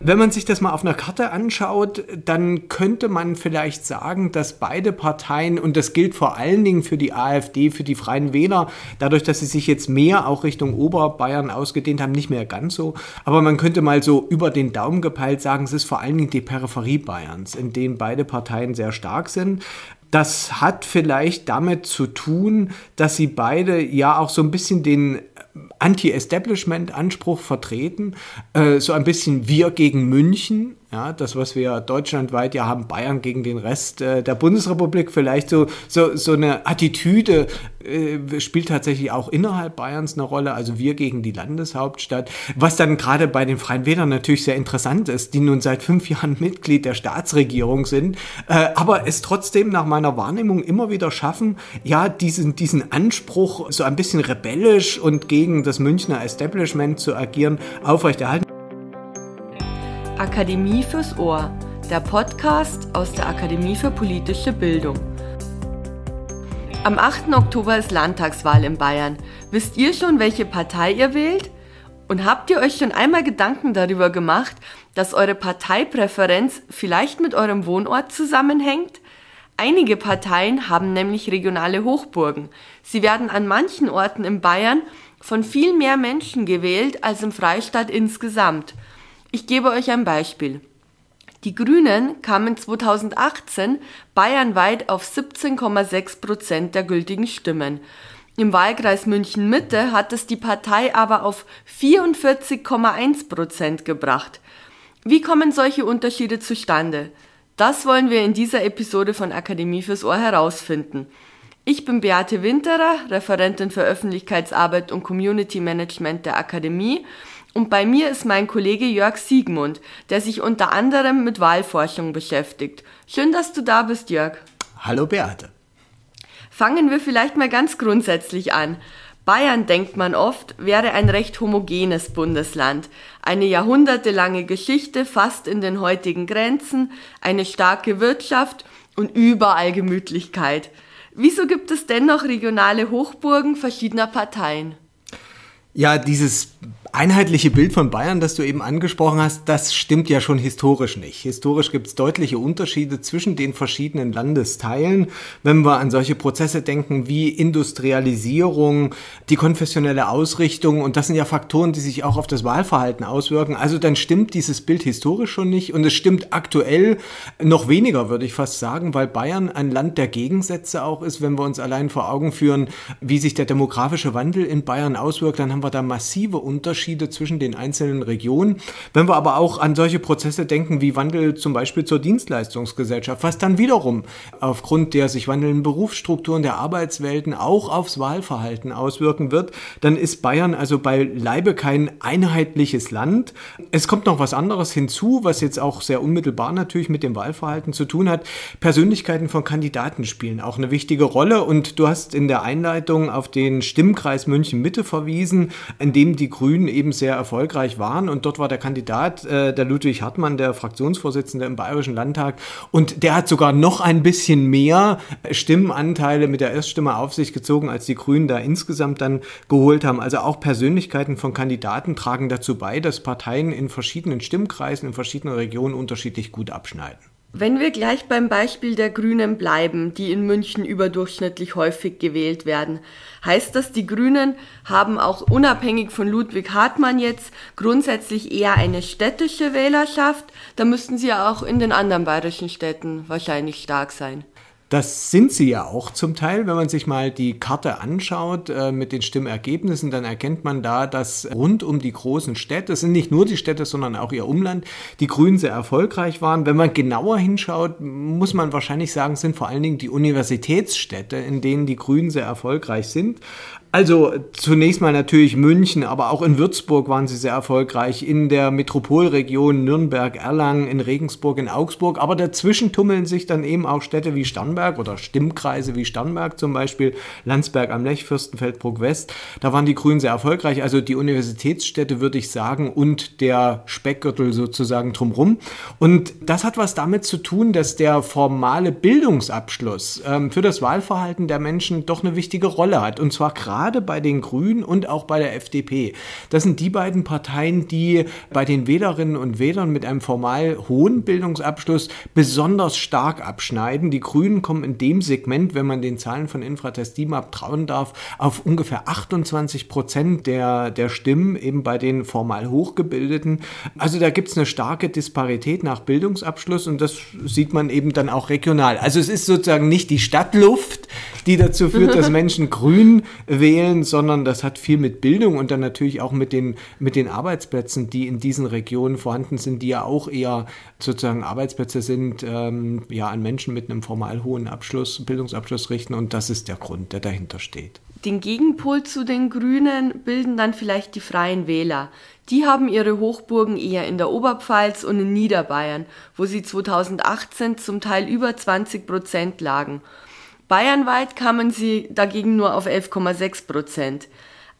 Wenn man sich das mal auf einer Karte anschaut, dann könnte man vielleicht sagen, dass beide Parteien, und das gilt vor allen Dingen für die AfD, für die Freien Wähler, dadurch, dass sie sich jetzt mehr auch Richtung Oberbayern ausgedehnt haben, nicht mehr ganz so. Aber man könnte mal so über den Daumen gepeilt sagen, es ist vor allen Dingen die Peripherie Bayerns, in denen beide Parteien sehr stark sind. Das hat vielleicht damit zu tun, dass sie beide ja auch so ein bisschen den Anti-Establishment-Anspruch vertreten, äh, so ein bisschen wir gegen München ja, das, was wir deutschlandweit ja haben, Bayern gegen den Rest äh, der Bundesrepublik, vielleicht so, so, so eine Attitüde äh, spielt tatsächlich auch innerhalb Bayerns eine Rolle, also wir gegen die Landeshauptstadt, was dann gerade bei den Freien Wählern natürlich sehr interessant ist, die nun seit fünf Jahren Mitglied der Staatsregierung sind, äh, aber es trotzdem nach meiner Wahrnehmung immer wieder schaffen, ja, diesen, diesen Anspruch, so ein bisschen rebellisch und gegen das Münchner Establishment zu agieren, aufrechterhalten. Akademie fürs Ohr, der Podcast aus der Akademie für politische Bildung. Am 8. Oktober ist Landtagswahl in Bayern. Wisst ihr schon, welche Partei ihr wählt? Und habt ihr euch schon einmal Gedanken darüber gemacht, dass eure Parteipräferenz vielleicht mit eurem Wohnort zusammenhängt? Einige Parteien haben nämlich regionale Hochburgen. Sie werden an manchen Orten in Bayern von viel mehr Menschen gewählt als im Freistaat insgesamt. Ich gebe euch ein Beispiel. Die Grünen kamen 2018 bayernweit auf 17,6 Prozent der gültigen Stimmen. Im Wahlkreis München Mitte hat es die Partei aber auf 44,1 Prozent gebracht. Wie kommen solche Unterschiede zustande? Das wollen wir in dieser Episode von Akademie fürs Ohr herausfinden. Ich bin Beate Winterer, Referentin für Öffentlichkeitsarbeit und Community Management der Akademie und bei mir ist mein Kollege Jörg Siegmund, der sich unter anderem mit Wahlforschung beschäftigt. Schön, dass du da bist, Jörg. Hallo Beate. Fangen wir vielleicht mal ganz grundsätzlich an. Bayern, denkt man oft, wäre ein recht homogenes Bundesland. Eine jahrhundertelange Geschichte fast in den heutigen Grenzen, eine starke Wirtschaft und überall Gemütlichkeit. Wieso gibt es dennoch regionale Hochburgen verschiedener Parteien? Ja, dieses einheitliche Bild von Bayern, das du eben angesprochen hast, das stimmt ja schon historisch nicht. Historisch gibt es deutliche Unterschiede zwischen den verschiedenen Landesteilen. Wenn wir an solche Prozesse denken wie Industrialisierung, die konfessionelle Ausrichtung, und das sind ja Faktoren, die sich auch auf das Wahlverhalten auswirken, also dann stimmt dieses Bild historisch schon nicht und es stimmt aktuell noch weniger, würde ich fast sagen, weil Bayern ein Land der Gegensätze auch ist. Wenn wir uns allein vor Augen führen, wie sich der demografische Wandel in Bayern auswirkt, dann haben wir da massive Unterschiede zwischen den einzelnen Regionen. Wenn wir aber auch an solche Prozesse denken wie Wandel zum Beispiel zur Dienstleistungsgesellschaft, was dann wiederum aufgrund der sich wandelnden Berufsstrukturen der Arbeitswelten auch aufs Wahlverhalten auswirken wird, dann ist Bayern also beileibe kein einheitliches Land. Es kommt noch was anderes hinzu, was jetzt auch sehr unmittelbar natürlich mit dem Wahlverhalten zu tun hat. Persönlichkeiten von Kandidaten spielen auch eine wichtige Rolle und du hast in der Einleitung auf den Stimmkreis München Mitte verwiesen in dem die Grünen eben sehr erfolgreich waren. Und dort war der Kandidat, äh, der Ludwig Hartmann, der Fraktionsvorsitzende im Bayerischen Landtag. Und der hat sogar noch ein bisschen mehr Stimmenanteile mit der Erststimme auf sich gezogen, als die Grünen da insgesamt dann geholt haben. Also auch Persönlichkeiten von Kandidaten tragen dazu bei, dass Parteien in verschiedenen Stimmkreisen, in verschiedenen Regionen unterschiedlich gut abschneiden. Wenn wir gleich beim Beispiel der Grünen bleiben, die in München überdurchschnittlich häufig gewählt werden, heißt das, die Grünen haben auch unabhängig von Ludwig Hartmann jetzt grundsätzlich eher eine städtische Wählerschaft. Da müssten sie ja auch in den anderen bayerischen Städten wahrscheinlich stark sein. Das sind sie ja auch zum Teil. Wenn man sich mal die Karte anschaut äh, mit den Stimmergebnissen, dann erkennt man da, dass rund um die großen Städte, es sind nicht nur die Städte, sondern auch ihr Umland, die Grünen sehr erfolgreich waren. Wenn man genauer hinschaut, muss man wahrscheinlich sagen, sind vor allen Dingen die Universitätsstädte, in denen die Grünen sehr erfolgreich sind. Also zunächst mal natürlich München, aber auch in Würzburg waren sie sehr erfolgreich, in der Metropolregion Nürnberg, Erlangen, in Regensburg, in Augsburg, aber dazwischen tummeln sich dann eben auch Städte wie Starnberg oder Stimmkreise wie Starnberg zum Beispiel, Landsberg am Lech, Fürstenfeldbruck West. Da waren die Grünen sehr erfolgreich, also die Universitätsstädte würde ich sagen und der Speckgürtel sozusagen drumrum. Und das hat was damit zu tun, dass der formale Bildungsabschluss ähm, für das Wahlverhalten der Menschen doch eine wichtige Rolle hat und zwar gerade gerade bei den Grünen und auch bei der FDP. Das sind die beiden Parteien, die bei den Wählerinnen und Wählern mit einem formal hohen Bildungsabschluss besonders stark abschneiden. Die Grünen kommen in dem Segment, wenn man den Zahlen von Infratest DIMAP trauen darf, auf ungefähr 28 Prozent der, der Stimmen eben bei den formal Hochgebildeten. Also da gibt es eine starke Disparität nach Bildungsabschluss und das sieht man eben dann auch regional. Also es ist sozusagen nicht die Stadtluft, die dazu führt, dass Menschen grün wählen, sondern das hat viel mit Bildung und dann natürlich auch mit den, mit den Arbeitsplätzen, die in diesen Regionen vorhanden sind, die ja auch eher sozusagen Arbeitsplätze sind, ähm, ja, an Menschen mit einem formal hohen Abschluss, Bildungsabschluss richten und das ist der Grund, der dahinter steht. Den Gegenpol zu den Grünen bilden dann vielleicht die Freien Wähler. Die haben ihre Hochburgen eher in der Oberpfalz und in Niederbayern, wo sie 2018 zum Teil über 20 Prozent lagen. Bayernweit kamen sie dagegen nur auf 11,6 Prozent.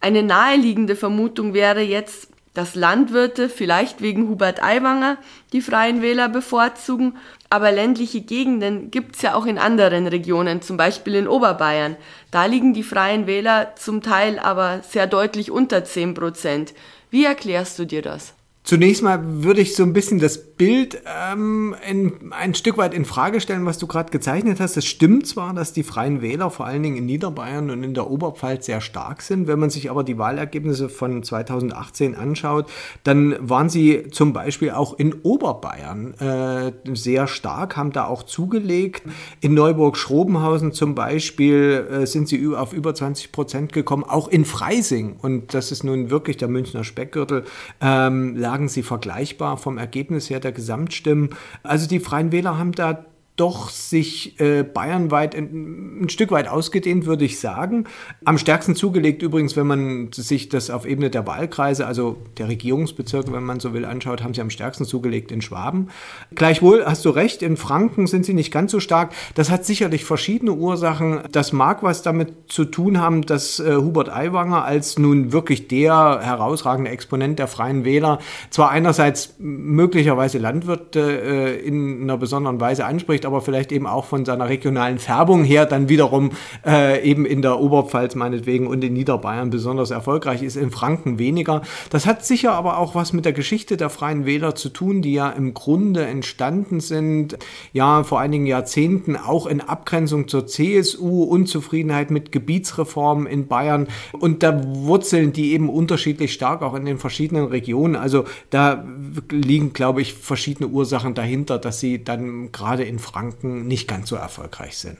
Eine naheliegende Vermutung wäre jetzt, dass Landwirte vielleicht wegen Hubert Aiwanger die Freien Wähler bevorzugen, aber ländliche Gegenden gibt's ja auch in anderen Regionen, zum Beispiel in Oberbayern. Da liegen die Freien Wähler zum Teil aber sehr deutlich unter 10 Prozent. Wie erklärst du dir das? Zunächst mal würde ich so ein bisschen das Bild ähm, in, ein Stück weit in Frage stellen, was du gerade gezeichnet hast. Es stimmt zwar, dass die Freien Wähler vor allen Dingen in Niederbayern und in der Oberpfalz sehr stark sind. Wenn man sich aber die Wahlergebnisse von 2018 anschaut, dann waren sie zum Beispiel auch in Oberbayern äh, sehr stark, haben da auch zugelegt. In Neuburg-Schrobenhausen zum Beispiel äh, sind sie auf über 20 Prozent gekommen, auch in Freising. Und das ist nun wirklich der Münchner Speckgürtel. Ähm, lagen sie vergleichbar vom Ergebnis her der Gesamtstimmen. Also die Freien Wähler haben da doch sich äh, bayernweit ein, ein, Stück weit ausgedehnt, würde ich sagen. Am stärksten zugelegt übrigens, wenn man sich das auf Ebene der Wahlkreise, also der Regierungsbezirke, wenn man so will, anschaut, haben sie am stärksten zugelegt in Schwaben. Gleichwohl hast du recht, in Franken sind sie nicht ganz so stark. Das hat sicherlich verschiedene Ursachen. Das mag was damit zu tun haben, dass äh, Hubert Aiwanger als nun wirklich der herausragende Exponent der Freien Wähler zwar einerseits möglicherweise Landwirte äh, in einer besonderen Weise anspricht, aber vielleicht eben auch von seiner regionalen Färbung her dann wiederum äh, eben in der Oberpfalz meinetwegen und in Niederbayern besonders erfolgreich ist, in Franken weniger. Das hat sicher aber auch was mit der Geschichte der Freien Wähler zu tun, die ja im Grunde entstanden sind, ja vor einigen Jahrzehnten auch in Abgrenzung zur CSU, Unzufriedenheit mit Gebietsreformen in Bayern und da wurzeln die eben unterschiedlich stark auch in den verschiedenen Regionen. Also da liegen, glaube ich, verschiedene Ursachen dahinter, dass sie dann gerade in Franken Franken nicht ganz so erfolgreich sind.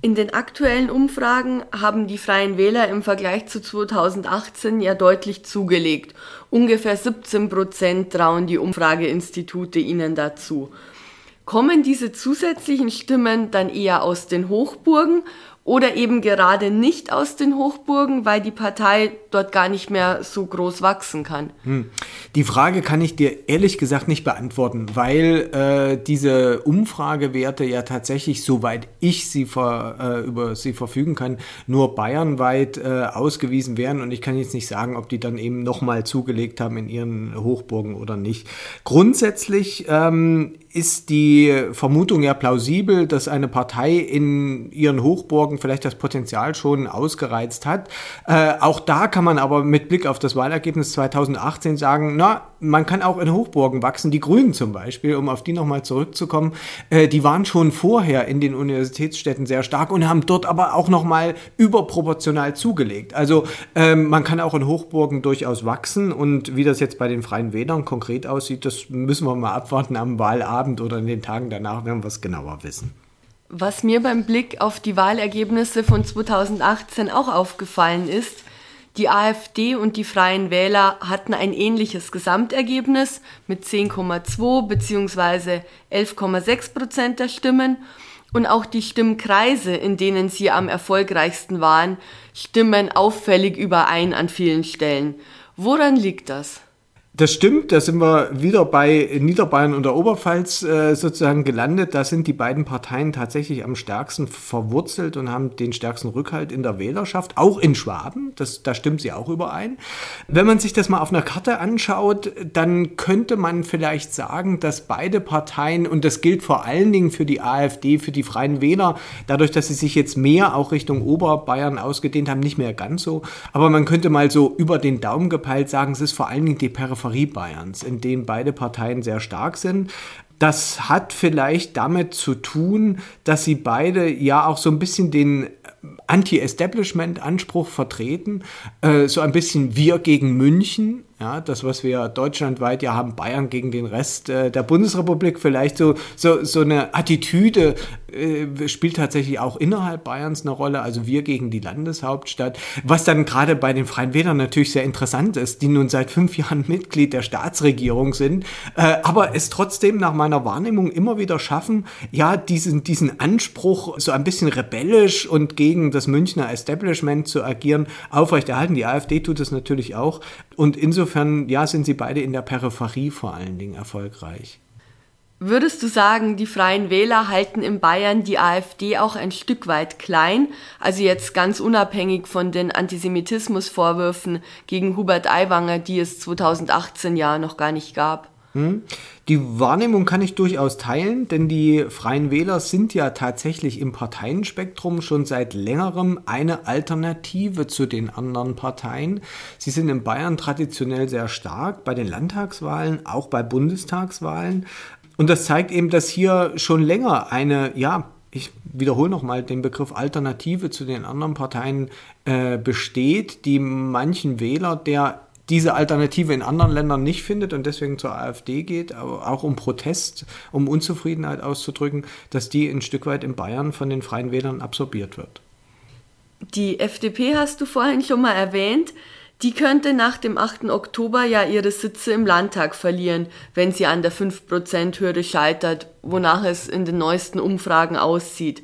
In den aktuellen Umfragen haben die Freien Wähler im Vergleich zu 2018 ja deutlich zugelegt. Ungefähr 17 Prozent trauen die Umfrageinstitute ihnen dazu. Kommen diese zusätzlichen Stimmen dann eher aus den Hochburgen oder eben gerade nicht aus den Hochburgen, weil die Partei dort gar nicht mehr so groß wachsen kann? Hm. Die Frage kann ich dir ehrlich gesagt nicht beantworten, weil äh, diese Umfragewerte ja tatsächlich, soweit ich sie ver, äh, über sie verfügen kann, nur bayernweit äh, ausgewiesen werden und ich kann jetzt nicht sagen, ob die dann eben nochmal zugelegt haben in ihren Hochburgen oder nicht. Grundsätzlich ähm, ist die Vermutung ja plausibel, dass eine Partei in ihren Hochburgen vielleicht das Potenzial schon ausgereizt hat. Äh, auch da kann man aber mit Blick auf das Wahlergebnis 2018 sagen, na, man kann auch in Hochburgen wachsen. Die Grünen zum Beispiel, um auf die nochmal zurückzukommen, äh, die waren schon vorher in den Universitätsstädten sehr stark und haben dort aber auch nochmal überproportional zugelegt. Also ähm, man kann auch in Hochburgen durchaus wachsen und wie das jetzt bei den Freien Wählern konkret aussieht, das müssen wir mal abwarten am Wahlabend Abend oder in den Tagen danach werden wir es genauer wissen. Was mir beim Blick auf die Wahlergebnisse von 2018 auch aufgefallen ist, die AfD und die Freien Wähler hatten ein ähnliches Gesamtergebnis mit 10,2 bzw. 11,6 Prozent der Stimmen und auch die Stimmkreise, in denen sie am erfolgreichsten waren, stimmen auffällig überein an vielen Stellen. Woran liegt das? Das stimmt, da sind wir wieder bei Niederbayern und der Oberpfalz äh, sozusagen gelandet. Da sind die beiden Parteien tatsächlich am stärksten verwurzelt und haben den stärksten Rückhalt in der Wählerschaft, auch in Schwaben. Das, da stimmt sie auch überein. Wenn man sich das mal auf einer Karte anschaut, dann könnte man vielleicht sagen, dass beide Parteien, und das gilt vor allen Dingen für die AfD, für die Freien Wähler, dadurch, dass sie sich jetzt mehr auch Richtung Oberbayern ausgedehnt haben, nicht mehr ganz so. Aber man könnte mal so über den Daumen gepeilt sagen, es ist vor allen Dingen die Peripherie Peripherie Bayerns, in denen beide Parteien sehr stark sind. Das hat vielleicht damit zu tun, dass sie beide ja auch so ein bisschen den Anti-Establishment-Anspruch vertreten, äh, so ein bisschen wir gegen München ja, das, was wir deutschlandweit ja haben, Bayern gegen den Rest äh, der Bundesrepublik, vielleicht so, so, so eine Attitüde äh, spielt tatsächlich auch innerhalb Bayerns eine Rolle, also wir gegen die Landeshauptstadt, was dann gerade bei den Freien Wählern natürlich sehr interessant ist, die nun seit fünf Jahren Mitglied der Staatsregierung sind, äh, aber es trotzdem nach meiner Wahrnehmung immer wieder schaffen, ja, diesen, diesen Anspruch, so ein bisschen rebellisch und gegen das Münchner Establishment zu agieren, aufrechterhalten. Die AfD tut es natürlich auch und insofern insofern, ja, sind sie beide in der Peripherie vor allen Dingen erfolgreich. Würdest du sagen, die Freien Wähler halten in Bayern die AfD auch ein Stück weit klein? Also jetzt ganz unabhängig von den Antisemitismusvorwürfen gegen Hubert Aiwanger, die es 2018 ja noch gar nicht gab? Hm? Die Wahrnehmung kann ich durchaus teilen, denn die Freien Wähler sind ja tatsächlich im Parteienspektrum schon seit längerem eine Alternative zu den anderen Parteien. Sie sind in Bayern traditionell sehr stark, bei den Landtagswahlen, auch bei Bundestagswahlen. Und das zeigt eben, dass hier schon länger eine, ja, ich wiederhole nochmal den Begriff Alternative zu den anderen Parteien äh, besteht, die manchen Wähler, der diese Alternative in anderen Ländern nicht findet und deswegen zur AfD geht, aber auch um Protest, um Unzufriedenheit auszudrücken, dass die ein Stück weit in Bayern von den Freien Wählern absorbiert wird. Die FDP hast du vorhin schon mal erwähnt. Die könnte nach dem 8. Oktober ja ihre Sitze im Landtag verlieren, wenn sie an der 5%-Hürde scheitert, wonach es in den neuesten Umfragen aussieht.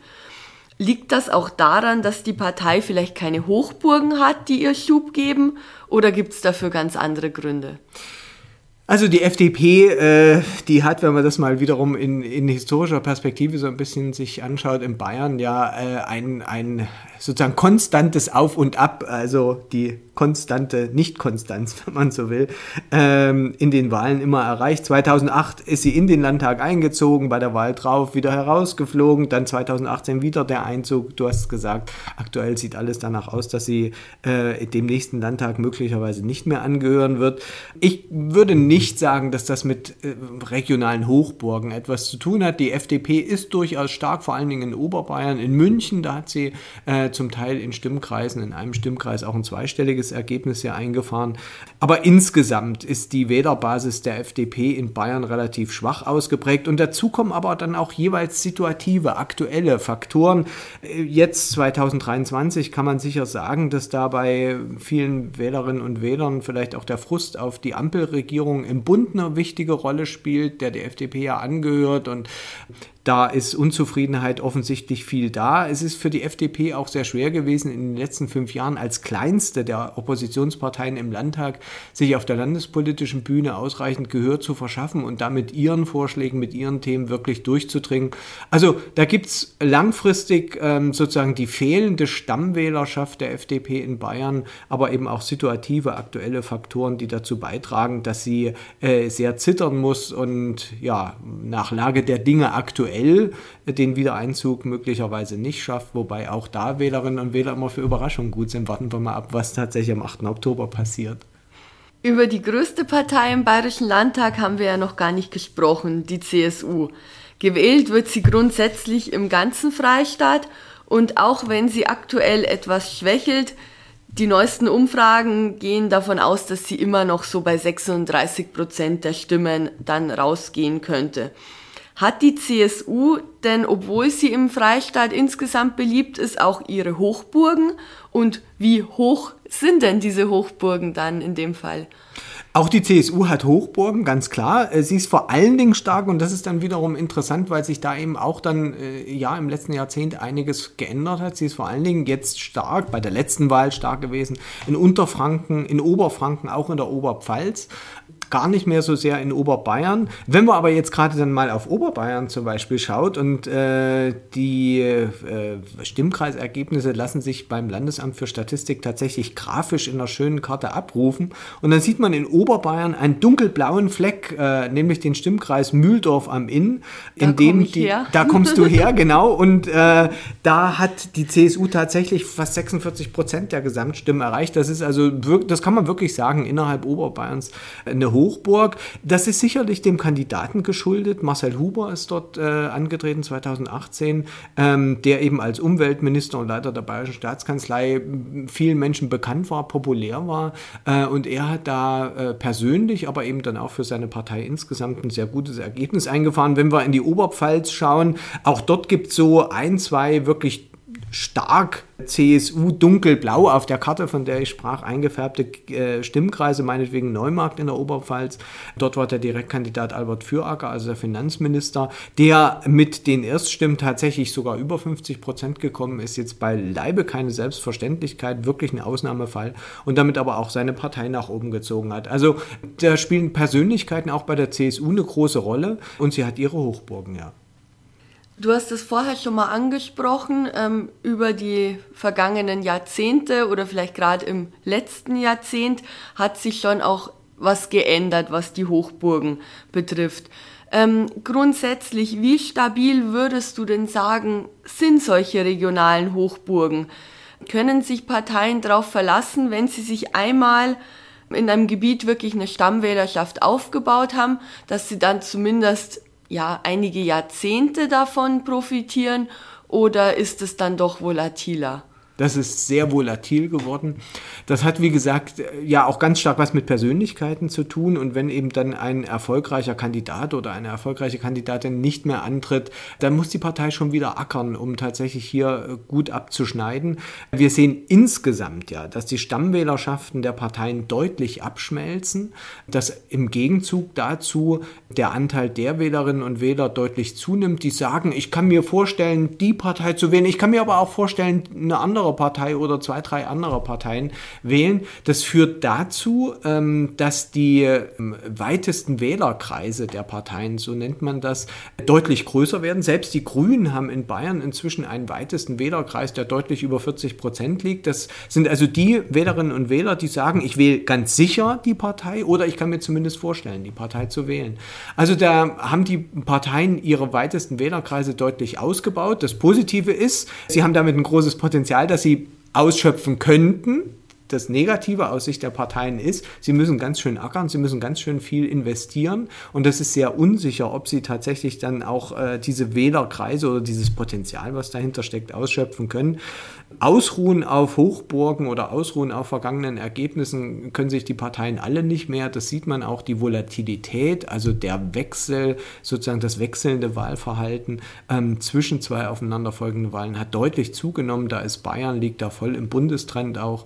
Liegt das auch daran, dass die Partei vielleicht keine Hochburgen hat, die ihr Schub geben, oder gibt es dafür ganz andere Gründe? Also die FDP, äh, die hat, wenn man das mal wiederum in, in historischer Perspektive so ein bisschen sich anschaut, in Bayern ja äh, ein, ein sozusagen konstantes Auf und Ab, also die konstante Nicht-Konstanz, wenn man so will, ähm, in den Wahlen immer erreicht. 2008 ist sie in den Landtag eingezogen, bei der Wahl drauf wieder herausgeflogen, dann 2018 wieder der Einzug. Du hast gesagt, aktuell sieht alles danach aus, dass sie äh, dem nächsten Landtag möglicherweise nicht mehr angehören wird. Ich würde nicht sagen, dass das mit äh, regionalen Hochburgen etwas zu tun hat. Die FDP ist durchaus stark, vor allen Dingen in Oberbayern, in München, da hat sie äh, zum Teil in Stimmkreisen, in einem Stimmkreis auch ein zweistelliges gutes Ergebnis hier eingefahren. Aber insgesamt ist die Wählerbasis der FDP in Bayern relativ schwach ausgeprägt. Und dazu kommen aber dann auch jeweils situative, aktuelle Faktoren. Jetzt 2023 kann man sicher sagen, dass da bei vielen Wählerinnen und Wählern vielleicht auch der Frust auf die Ampelregierung im Bund eine wichtige Rolle spielt, der der FDP ja angehört und da ist Unzufriedenheit offensichtlich viel da. Es ist für die FDP auch sehr schwer gewesen, in den letzten fünf Jahren als kleinste der Oppositionsparteien im Landtag sich auf der landespolitischen Bühne ausreichend Gehör zu verschaffen und damit ihren Vorschlägen, mit ihren Themen wirklich durchzudringen. Also da gibt es langfristig ähm, sozusagen die fehlende Stammwählerschaft der FDP in Bayern, aber eben auch situative aktuelle Faktoren, die dazu beitragen, dass sie äh, sehr zittern muss und ja, nach Lage der Dinge aktuell aktuell den Wiedereinzug möglicherweise nicht schafft, wobei auch da Wählerinnen und Wähler immer für Überraschungen gut sind. Warten wir mal ab, was tatsächlich am 8. Oktober passiert. Über die größte Partei im Bayerischen Landtag haben wir ja noch gar nicht gesprochen, die CSU. Gewählt wird sie grundsätzlich im ganzen Freistaat und auch wenn sie aktuell etwas schwächelt, die neuesten Umfragen gehen davon aus, dass sie immer noch so bei 36 Prozent der Stimmen dann rausgehen könnte. Hat die CSU denn, obwohl sie im Freistaat insgesamt beliebt ist, auch ihre Hochburgen? Und wie hoch sind denn diese Hochburgen dann in dem Fall? Auch die CSU hat Hochburgen, ganz klar. Äh, sie ist vor allen Dingen stark und das ist dann wiederum interessant, weil sich da eben auch dann äh, ja im letzten Jahrzehnt einiges geändert hat. Sie ist vor allen Dingen jetzt stark, bei der letzten Wahl stark gewesen, in Unterfranken, in Oberfranken, auch in der Oberpfalz. Gar nicht mehr so sehr in Oberbayern. Wenn man aber jetzt gerade dann mal auf Oberbayern zum Beispiel schaut und äh, die äh, Stimmkreisergebnisse lassen sich beim Landesamt für Statistik tatsächlich grafisch in einer schönen Karte abrufen. Und dann sieht man in Oberbayern einen dunkelblauen Fleck, äh, nämlich den Stimmkreis Mühldorf am Inn, in dem die, da kommst du her, genau. Und äh, da hat die CSU tatsächlich fast 46 Prozent der Gesamtstimmen erreicht. Das ist also, das kann man wirklich sagen, innerhalb Oberbayerns eine Hochburg. Das ist sicherlich dem Kandidaten geschuldet. Marcel Huber ist dort äh, angetreten 2018, ähm, der eben als Umweltminister und Leiter der Bayerischen Staatskanzlei vielen Menschen bekannt war, populär war. Äh, und er hat da äh, persönlich, aber eben dann auch für seine Partei insgesamt ein sehr gutes Ergebnis eingefahren. Wenn wir in die Oberpfalz schauen, auch dort gibt es so ein, zwei wirklich stark CSU dunkelblau auf der Karte, von der ich sprach, eingefärbte äh, Stimmkreise, meinetwegen Neumarkt in der Oberpfalz. Dort war der Direktkandidat Albert Füracker, also der Finanzminister, der mit den Erststimmen tatsächlich sogar über 50 Prozent gekommen ist. Jetzt beileibe keine Selbstverständlichkeit, wirklich ein Ausnahmefall und damit aber auch seine Partei nach oben gezogen hat. Also da spielen Persönlichkeiten auch bei der CSU eine große Rolle und sie hat ihre Hochburgen, ja. Du hast es vorher schon mal angesprochen, ähm, über die vergangenen Jahrzehnte oder vielleicht gerade im letzten Jahrzehnt hat sich schon auch was geändert, was die Hochburgen betrifft. Ähm, grundsätzlich, wie stabil würdest du denn sagen, sind solche regionalen Hochburgen? Können sich Parteien darauf verlassen, wenn sie sich einmal in einem Gebiet wirklich eine Stammwählerschaft aufgebaut haben, dass sie dann zumindest ja einige Jahrzehnte davon profitieren oder ist es dann doch volatiler? Das ist sehr volatil geworden. Das hat, wie gesagt, ja auch ganz stark was mit Persönlichkeiten zu tun. Und wenn eben dann ein erfolgreicher Kandidat oder eine erfolgreiche Kandidatin nicht mehr antritt, dann muss die Partei schon wieder ackern, um tatsächlich hier gut abzuschneiden. Wir sehen insgesamt ja, dass die Stammwählerschaften der Parteien deutlich abschmelzen, dass im Gegenzug dazu der Anteil der Wählerinnen und Wähler deutlich zunimmt, die sagen, ich kann mir vorstellen, die Partei zu wählen, ich kann mir aber auch vorstellen, eine andere andere Partei oder zwei, drei andere Parteien wählen. Das führt dazu, ähm, dass die ähm, weitesten Wählerkreise der Parteien, so nennt man das, deutlich größer werden. Selbst die Grünen haben in Bayern inzwischen einen weitesten Wählerkreis, der deutlich über 40 Prozent liegt. Das sind also die Wählerinnen und Wähler, die sagen, ich wähle ganz sicher die Partei oder ich kann mir zumindest vorstellen, die Partei zu wählen. Also da haben die Parteien ihre weitesten Wählerkreise deutlich ausgebaut. Das Positive ist, sie haben damit ein großes Potenzial, dass sie ausschöpfen könnten. Das Negative aus Sicht der Parteien ist, sie müssen ganz schön ackern, sie müssen ganz schön viel investieren und das ist sehr unsicher, ob sie tatsächlich dann auch äh, diese Wählerkreise oder dieses Potenzial, was dahinter steckt, ausschöpfen können. Ausruhen auf Hochburgen oder ausruhen auf vergangenen Ergebnissen können sich die Parteien alle nicht mehr. Das sieht man auch, die Volatilität, also der Wechsel, sozusagen das wechselnde Wahlverhalten ähm, zwischen zwei aufeinanderfolgenden Wahlen hat deutlich zugenommen. Da ist Bayern, liegt da voll im Bundestrend auch.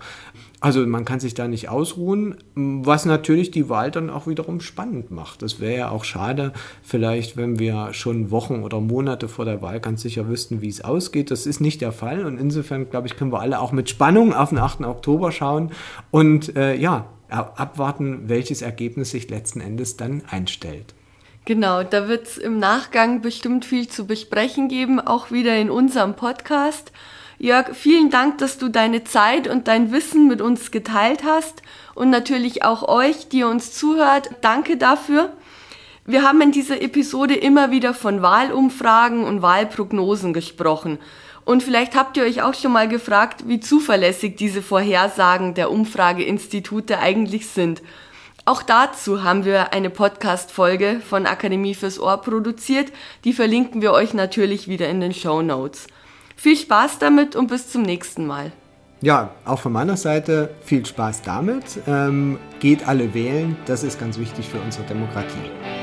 Also man kann sich da nicht ausruhen, was natürlich die Wahl dann auch wiederum spannend macht. Das wäre ja auch schade, vielleicht, wenn wir schon Wochen oder Monate vor der Wahl ganz sicher wüssten, wie es ausgeht. Das ist nicht der Fall und insofern, glaube ich, können wir alle auch mit Spannung auf den 8. Oktober schauen und äh, ja, abwarten, welches Ergebnis sich letzten Endes dann einstellt. Genau, da wird es im Nachgang bestimmt viel zu besprechen geben, auch wieder in unserem Podcast. Jörg, vielen Dank, dass du deine Zeit und dein Wissen mit uns geteilt hast und natürlich auch euch, die uns zuhört. Danke dafür. Wir haben in dieser Episode immer wieder von Wahlumfragen und Wahlprognosen gesprochen. Und vielleicht habt ihr euch auch schon mal gefragt, wie zuverlässig diese Vorhersagen der Umfrageinstitute eigentlich sind. Auch dazu haben wir eine Podcast-Folge von Akademie fürs Ohr produziert. Die verlinken wir euch natürlich wieder in den Show Notes. Viel Spaß damit und bis zum nächsten Mal. Ja, auch von meiner Seite viel Spaß damit. Ähm, geht alle wählen, das ist ganz wichtig für unsere Demokratie.